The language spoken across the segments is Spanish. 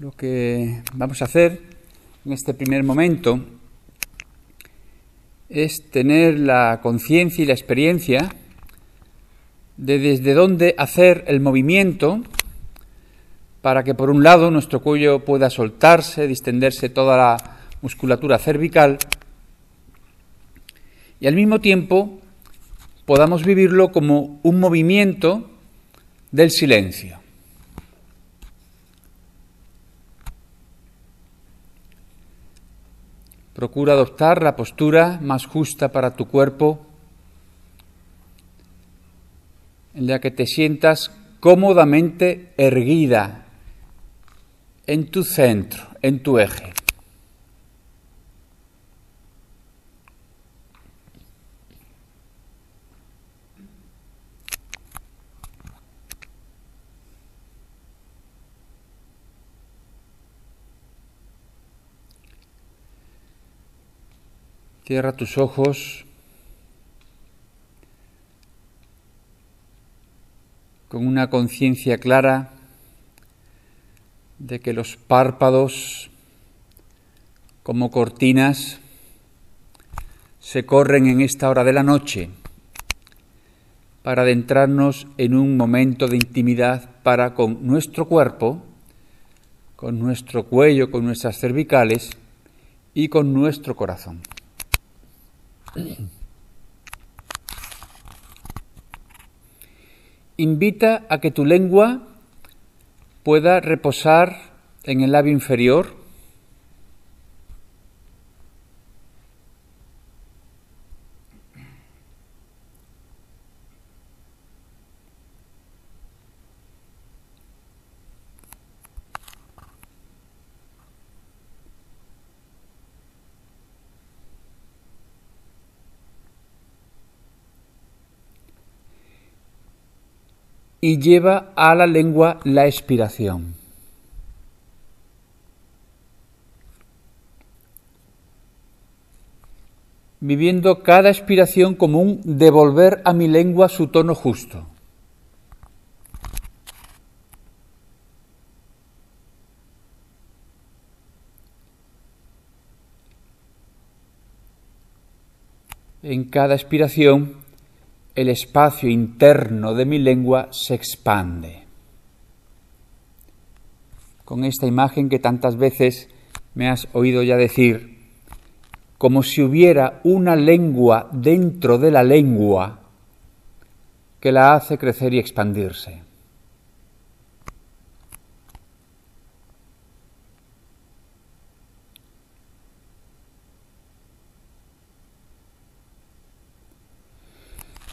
Lo que vamos a hacer en este primer momento es tener la conciencia y la experiencia de desde dónde hacer el movimiento para que por un lado nuestro cuello pueda soltarse, distenderse toda la musculatura cervical y al mismo tiempo podamos vivirlo como un movimiento del silencio. Procura adoptar la postura más justa para tu cuerpo, en la que te sientas cómodamente erguida en tu centro, en tu eje. Cierra tus ojos con una conciencia clara de que los párpados como cortinas se corren en esta hora de la noche para adentrarnos en un momento de intimidad para con nuestro cuerpo, con nuestro cuello, con nuestras cervicales y con nuestro corazón. Invita a que tu lengua pueda reposar en el labio inferior y lleva a la lengua la expiración. Viviendo cada expiración como un devolver a mi lengua su tono justo. En cada expiración el espacio interno de mi lengua se expande. Con esta imagen que tantas veces me has oído ya decir, como si hubiera una lengua dentro de la lengua que la hace crecer y expandirse.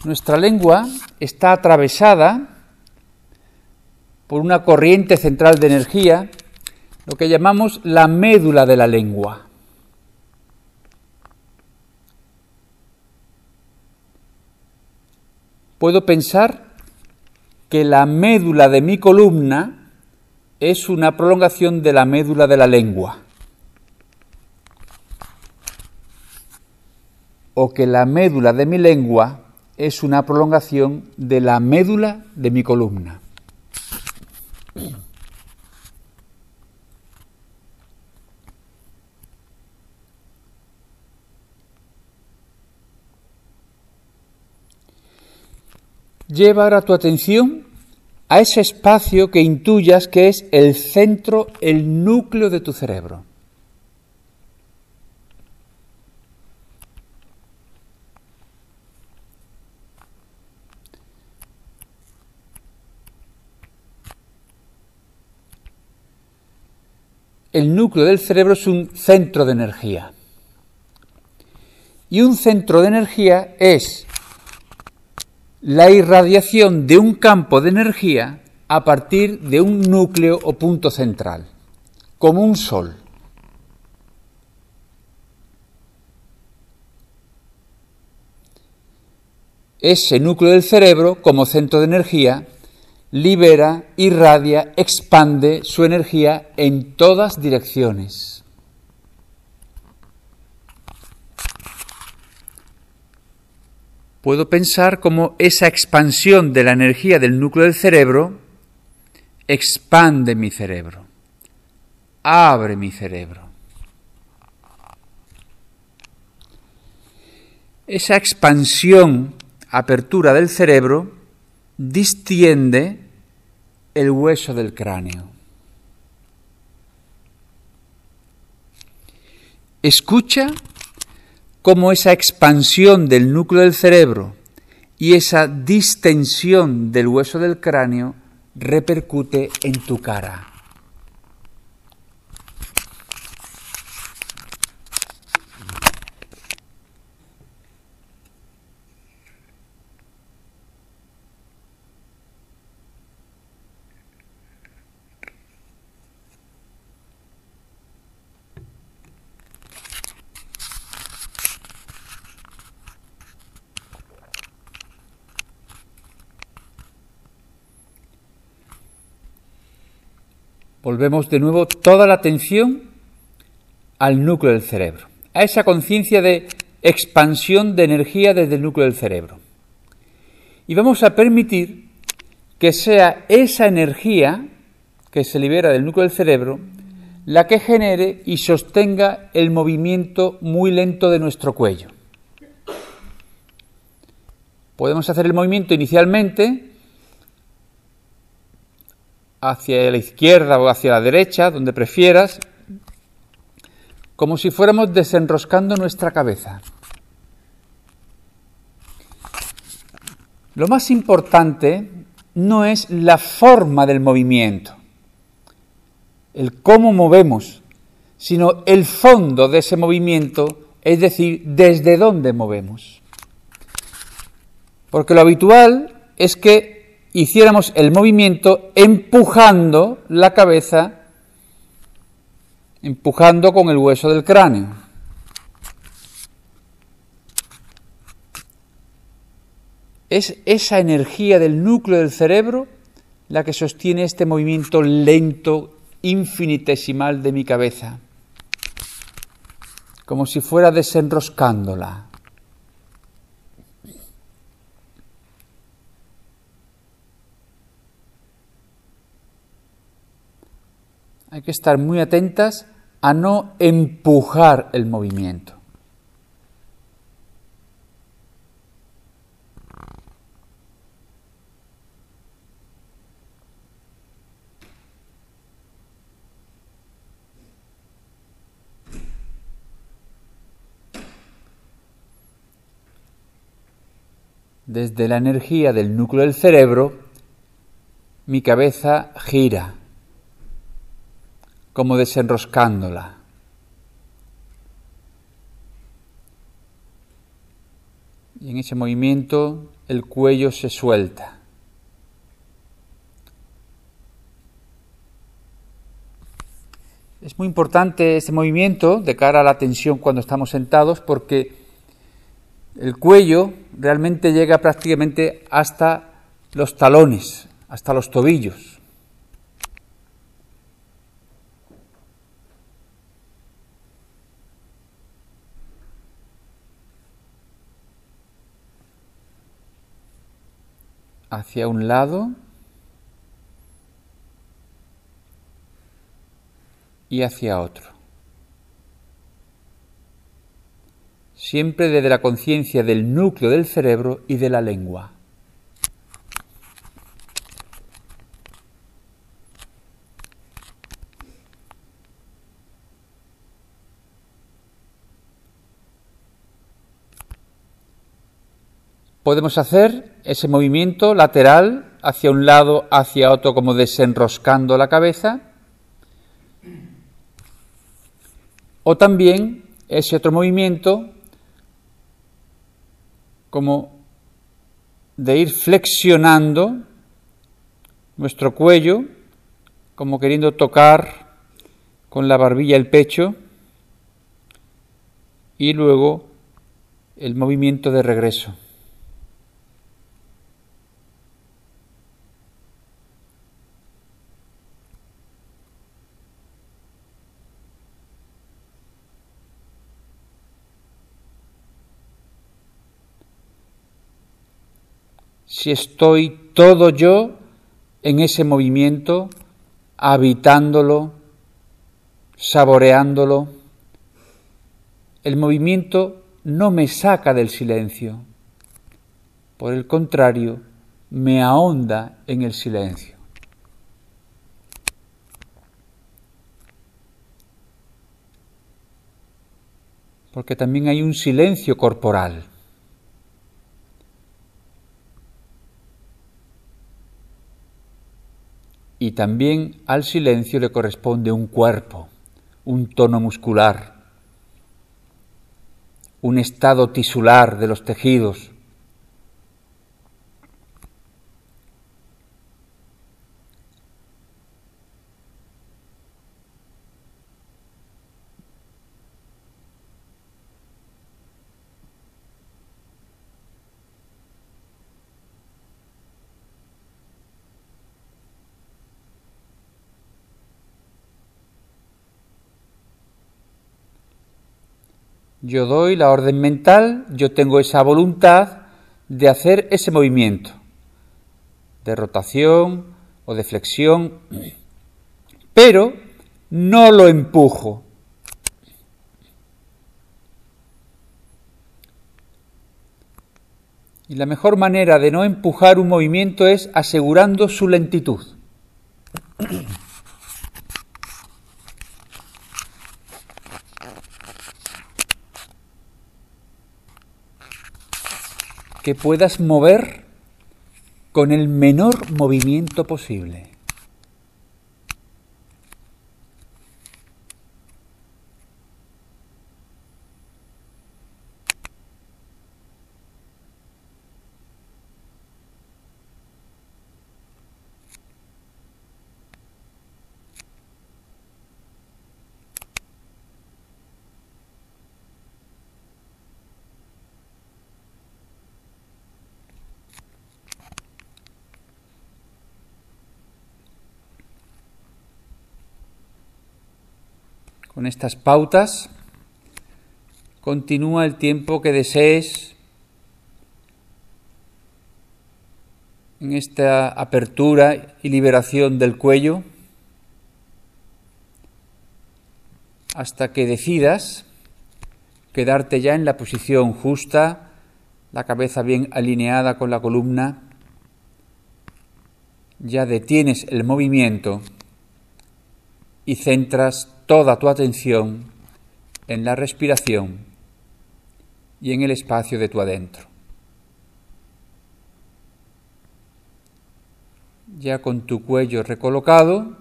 Nuestra lengua está atravesada por una corriente central de energía, lo que llamamos la médula de la lengua. Puedo pensar que la médula de mi columna es una prolongación de la médula de la lengua. O que la médula de mi lengua es una prolongación de la médula de mi columna. Lleva ahora tu atención a ese espacio que intuyas que es el centro, el núcleo de tu cerebro. El núcleo del cerebro es un centro de energía. Y un centro de energía es la irradiación de un campo de energía a partir de un núcleo o punto central, como un sol. Ese núcleo del cerebro, como centro de energía, libera, irradia, expande su energía en todas direcciones. Puedo pensar cómo esa expansión de la energía del núcleo del cerebro expande mi cerebro, abre mi cerebro. Esa expansión, apertura del cerebro, distiende el hueso del cráneo. Escucha cómo esa expansión del núcleo del cerebro y esa distensión del hueso del cráneo repercute en tu cara. Volvemos de nuevo toda la atención al núcleo del cerebro, a esa conciencia de expansión de energía desde el núcleo del cerebro. Y vamos a permitir que sea esa energía que se libera del núcleo del cerebro la que genere y sostenga el movimiento muy lento de nuestro cuello. Podemos hacer el movimiento inicialmente hacia la izquierda o hacia la derecha, donde prefieras, como si fuéramos desenroscando nuestra cabeza. Lo más importante no es la forma del movimiento, el cómo movemos, sino el fondo de ese movimiento, es decir, desde dónde movemos. Porque lo habitual es que hiciéramos el movimiento empujando la cabeza, empujando con el hueso del cráneo. Es esa energía del núcleo del cerebro la que sostiene este movimiento lento, infinitesimal de mi cabeza, como si fuera desenroscándola. Hay que estar muy atentas a no empujar el movimiento. Desde la energía del núcleo del cerebro, mi cabeza gira como desenroscándola. Y en ese movimiento el cuello se suelta. Es muy importante este movimiento de cara a la tensión cuando estamos sentados porque el cuello realmente llega prácticamente hasta los talones, hasta los tobillos. Hacia un lado y hacia otro. Siempre desde la conciencia del núcleo del cerebro y de la lengua. Podemos hacer ese movimiento lateral hacia un lado, hacia otro, como desenroscando la cabeza. O también ese otro movimiento como de ir flexionando nuestro cuello, como queriendo tocar con la barbilla el pecho, y luego el movimiento de regreso. Si estoy todo yo en ese movimiento, habitándolo, saboreándolo, el movimiento no me saca del silencio, por el contrario, me ahonda en el silencio. Porque también hay un silencio corporal. Y también al silencio le corresponde un cuerpo, un tono muscular, un estado tisular de los tejidos, Yo doy la orden mental, yo tengo esa voluntad de hacer ese movimiento de rotación o de flexión, pero no lo empujo. Y la mejor manera de no empujar un movimiento es asegurando su lentitud. que puedas mover con el menor movimiento posible. Con estas pautas. Continúa el tiempo que desees en esta apertura y liberación del cuello hasta que decidas quedarte ya en la posición justa, la cabeza bien alineada con la columna, ya detienes el movimiento y centras toda tu atención en la respiración y en el espacio de tu adentro. Ya con tu cuello recolocado,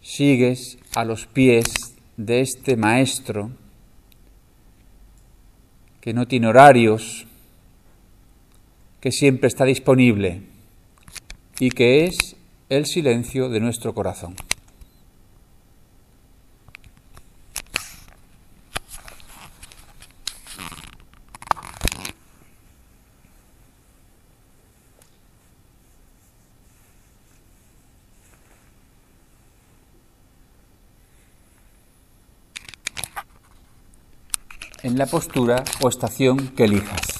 sigues a los pies de este maestro que no tiene horarios, que siempre está disponible y que es el silencio de nuestro corazón. En la postura o estación que elijas.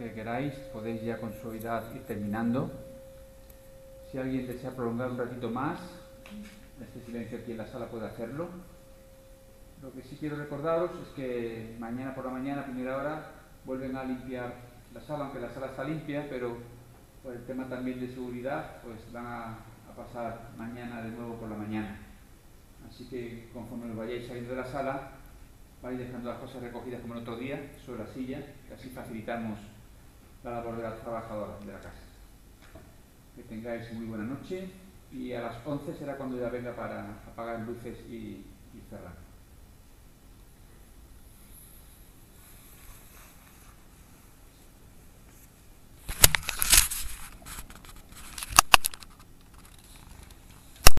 Que queráis, podéis ya con suavidad ir terminando. Si alguien desea prolongar un ratito más, este silencio aquí en la sala puede hacerlo. Lo que sí quiero recordaros es que mañana por la mañana, a primera hora, vuelven a limpiar la sala, aunque la sala está limpia, pero por el tema también de seguridad, pues van a, a pasar mañana de nuevo por la mañana. Así que conforme os vayáis saliendo de la sala, vais dejando las cosas recogidas como el otro día sobre la silla, que así facilitamos la labor de las trabajadoras de la casa. Que tengáis muy buena noche y a las 11 será cuando ya venga para apagar luces y, y cerrar.